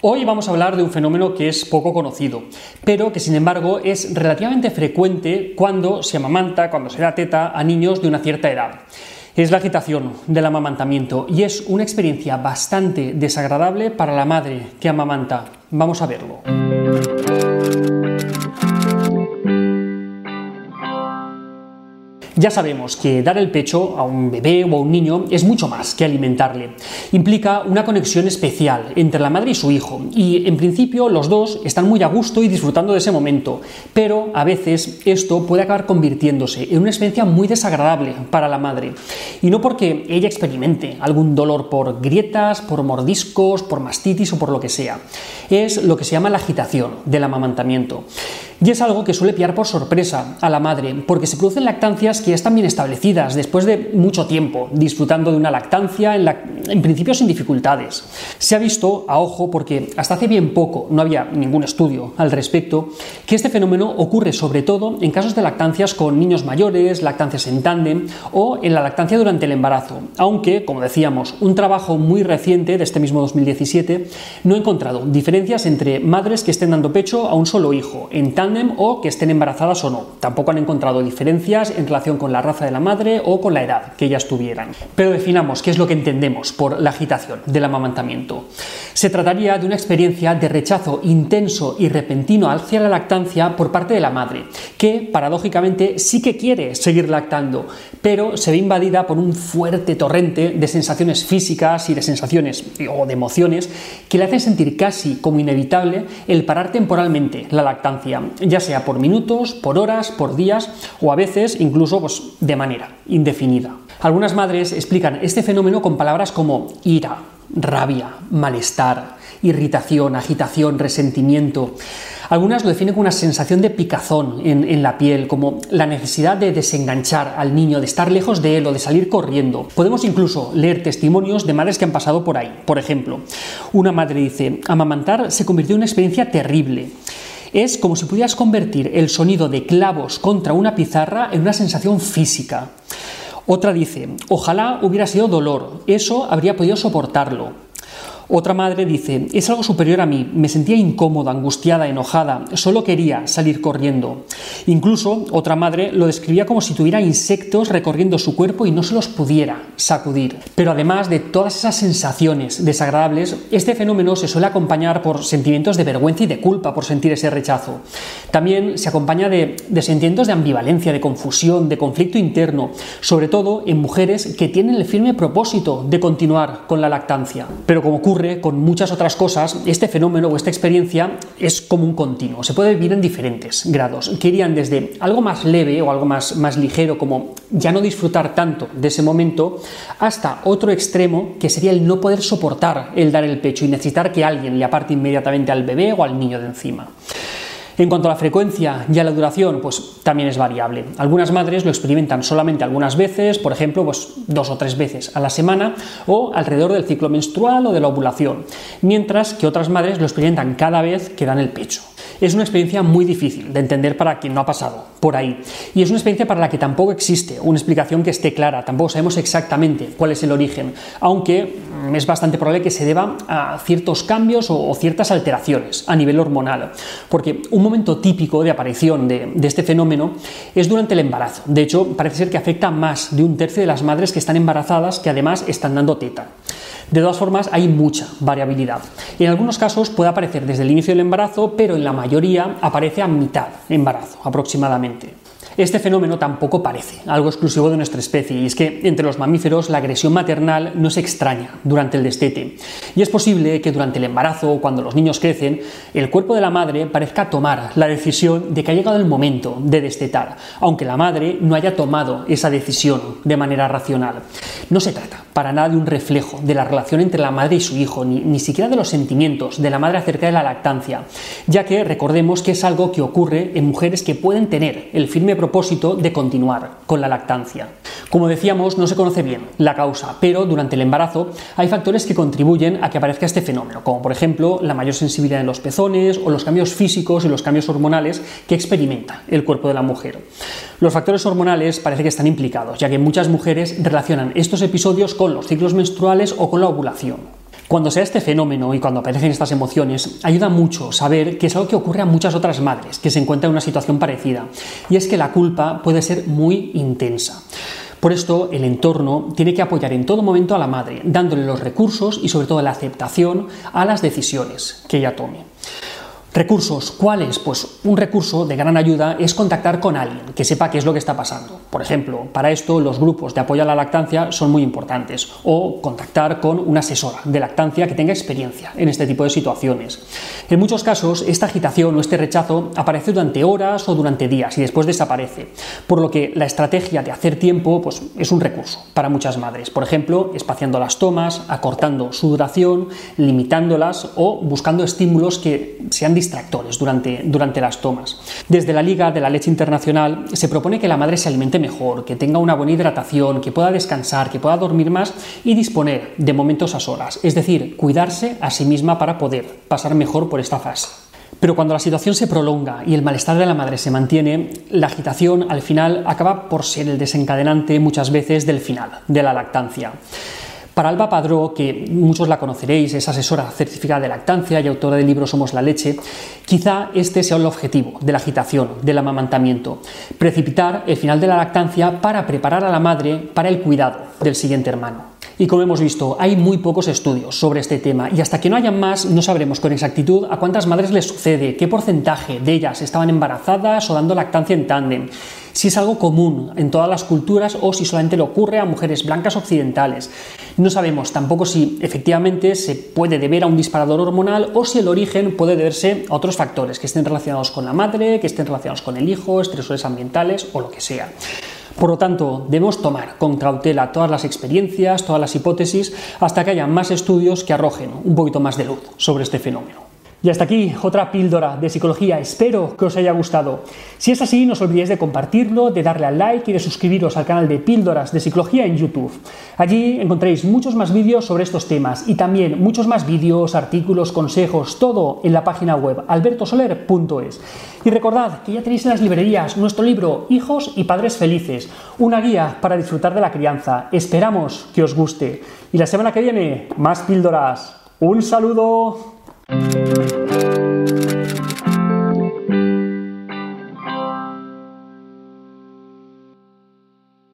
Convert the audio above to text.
Hoy vamos a hablar de un fenómeno que es poco conocido, pero que sin embargo es relativamente frecuente cuando se amamanta, cuando se da teta a niños de una cierta edad. Es la agitación del amamantamiento y es una experiencia bastante desagradable para la madre que amamanta. Vamos a verlo. Ya sabemos que dar el pecho a un bebé o a un niño es mucho más que alimentarle. Implica una conexión especial entre la madre y su hijo y en principio los dos están muy a gusto y disfrutando de ese momento, pero a veces esto puede acabar convirtiéndose en una experiencia muy desagradable para la madre. Y no porque ella experimente algún dolor por grietas, por mordiscos, por mastitis o por lo que sea. Es lo que se llama la agitación del amamantamiento. Y es algo que suele pillar por sorpresa a la madre, porque se producen lactancias que ya están bien establecidas, después de mucho tiempo, disfrutando de una lactancia, en, principio sin dificultades. Se ha visto, a ojo, porque hasta hace bien poco no había ningún estudio al respecto, que este fenómeno ocurre sobre todo en casos de lactancias con niños mayores, lactancias en tándem o en la lactancia durante el embarazo, aunque, como decíamos, un trabajo muy reciente de este mismo 2017 no ha encontrado diferencias entre madres que estén dando pecho a un solo hijo en o que estén embarazadas o no. Tampoco han encontrado diferencias en relación con la raza de la madre o con la edad que ellas tuvieran. Pero definamos qué es lo que entendemos por la agitación del amamantamiento. Se trataría de una experiencia de rechazo intenso y repentino hacia la lactancia por parte de la madre, que paradójicamente sí que quiere seguir lactando, pero se ve invadida por un fuerte torrente de sensaciones físicas y de sensaciones o de emociones que le hacen sentir casi como inevitable el parar temporalmente la lactancia, ya sea por minutos, por horas, por días o a veces incluso pues, de manera indefinida. Algunas madres explican este fenómeno con palabras como ira, rabia, malestar, irritación, agitación, resentimiento. Algunas lo definen como una sensación de picazón en, la piel, como la necesidad de desenganchar al niño, de estar lejos de él o de salir corriendo. Podemos incluso leer testimonios de madres que han pasado por ahí. Por ejemplo, una madre dice, amamantar se convirtió en una experiencia terrible. Es como si pudieras convertir el sonido de clavos contra una pizarra en una sensación física. Otra dice, ojalá hubiera sido dolor, eso habría podido soportarlo. Otra madre dice, es algo superior a mí, me sentía incómoda, angustiada, enojada, solo quería salir corriendo. Incluso otra madre lo describía como si tuviera insectos recorriendo su cuerpo y no se los pudiera sacudir. Pero además de todas esas sensaciones desagradables, este fenómeno se suele acompañar por sentimientos de vergüenza y de culpa por sentir ese rechazo. También se acompaña de, sentimientos de ambivalencia, de confusión, de conflicto interno, sobre todo en mujeres que tienen el firme propósito de continuar con la lactancia. Pero como ocurre con muchas otras cosas, este fenómeno o esta experiencia es como un continuo, se puede vivir en diferentes grados, que irían desde algo más leve o algo más, más ligero, como ya no disfrutar tanto de ese momento, hasta otro extremo, que sería el no poder soportar el dar el pecho y necesitar que alguien le aparte inmediatamente al bebé o al niño de encima. En cuanto a la frecuencia y a la duración, pues también es variable. Algunas madres lo experimentan solamente algunas veces, por ejemplo, pues dos o tres veces a la semana o alrededor del ciclo menstrual o de la ovulación, mientras que otras madres lo experimentan cada vez que dan el pecho. Es una experiencia muy difícil de entender para quien no ha pasado por ahí. Y es una experiencia para la que tampoco existe una explicación que esté clara, tampoco sabemos exactamente cuál es el origen, aunque es bastante probable que se deba a ciertos cambios o, ciertas alteraciones a nivel hormonal. Porque un momento típico de aparición de, de este fenómeno es durante el embarazo. De hecho, parece ser que afecta a más de un tercio de las madres que están embarazadas que además están dando teta. De todas formas, hay mucha variabilidad. En algunos casos puede aparecer desde el inicio del embarazo, pero en la mayoría aparece a mitad embarazo aproximadamente. Este fenómeno tampoco parece algo exclusivo de nuestra especie, y es que entre los mamíferos la agresión maternal no se extraña durante el destete. Y es posible que durante el embarazo o cuando los niños crecen, el cuerpo de la madre parezca tomar la decisión de que ha llegado el momento de destetar, aunque la madre no haya tomado esa decisión de manera racional. No se trata para nada de un reflejo de la relación entre la madre y su hijo, ni, ni siquiera de los sentimientos de la madre acerca de la lactancia, ya que recordemos que es algo que ocurre en mujeres que pueden tener el firme propósito de continuar con la lactancia. Como decíamos, no se conoce bien la causa, pero durante el embarazo hay factores que contribuyen a que aparezca este fenómeno, como por ejemplo la mayor sensibilidad en los pezones o los cambios físicos y los cambios hormonales que experimenta el cuerpo de la mujer. Los factores hormonales parece que están implicados, ya que muchas mujeres relacionan estos episodios con los ciclos menstruales o con la ovulación. Cuando sea este fenómeno y cuando aparecen estas emociones, ayuda mucho saber que es algo que ocurre a muchas otras madres que se encuentran en una situación parecida, y es que la culpa puede ser muy intensa. Por esto, el entorno tiene que apoyar en todo momento a la madre, dándole los recursos y sobre todo la aceptación a las decisiones que ella tome. Recursos, ¿cuáles? Pues un recurso de gran ayuda es contactar con alguien que sepa qué es lo que está pasando. Por ejemplo, para esto los grupos de apoyo a la lactancia son muy importantes o contactar con una asesora de lactancia que tenga experiencia en este tipo de situaciones. En muchos casos, esta agitación o este rechazo aparece durante horas o durante días y después desaparece, por lo que la estrategia de hacer tiempo pues, es un recurso para muchas madres. Por ejemplo, espaciando las tomas, acortando su duración, limitándolas o buscando estímulos que sean distractores durante, durante las tomas. Desde la Liga de la Leche Internacional se propone que la madre se alimente mejor, que tenga una buena hidratación, que pueda descansar, que pueda dormir más y disponer de momentos a solas, es decir, cuidarse a sí misma para poder pasar mejor por esta fase. Pero cuando la situación se prolonga y el malestar de la madre se mantiene, la agitación al final acaba por ser el desencadenante muchas veces del final de la lactancia. Para Alba Padró, que muchos la conoceréis, es asesora certificada de lactancia y autora del libro Somos la leche, quizá este sea el objetivo de la agitación, del amamantamiento, precipitar el final de la lactancia para preparar a la madre para el cuidado del siguiente hermano. Y como hemos visto, hay muy pocos estudios sobre este tema y hasta que no hayan más no sabremos con exactitud a cuántas madres les sucede, qué porcentaje de ellas estaban embarazadas o dando lactancia en tándem, si es algo común en todas las culturas o si solamente le ocurre a mujeres blancas occidentales. No sabemos tampoco si efectivamente se puede deber a un disparador hormonal o si el origen puede deberse a otros factores que estén relacionados con la madre, que estén relacionados con el hijo, estresores ambientales o lo que sea. Por lo tanto, debemos tomar con cautela todas las experiencias, todas las hipótesis, hasta que haya más estudios que arrojen un poquito más de luz sobre este fenómeno. Y hasta aquí otra píldora de psicología. Espero que os haya gustado. Si es así, no os olvidéis de compartirlo, de darle al like y de suscribiros al canal de Píldoras de Psicología en YouTube. Allí encontraréis muchos más vídeos sobre estos temas y también muchos más vídeos, artículos, consejos, todo en la página web albertosoler.es. Y recordad que ya tenéis en las librerías nuestro libro Hijos y Padres Felices, una guía para disfrutar de la crianza. Esperamos que os guste. Y la semana que viene, más píldoras. Un saludo. Música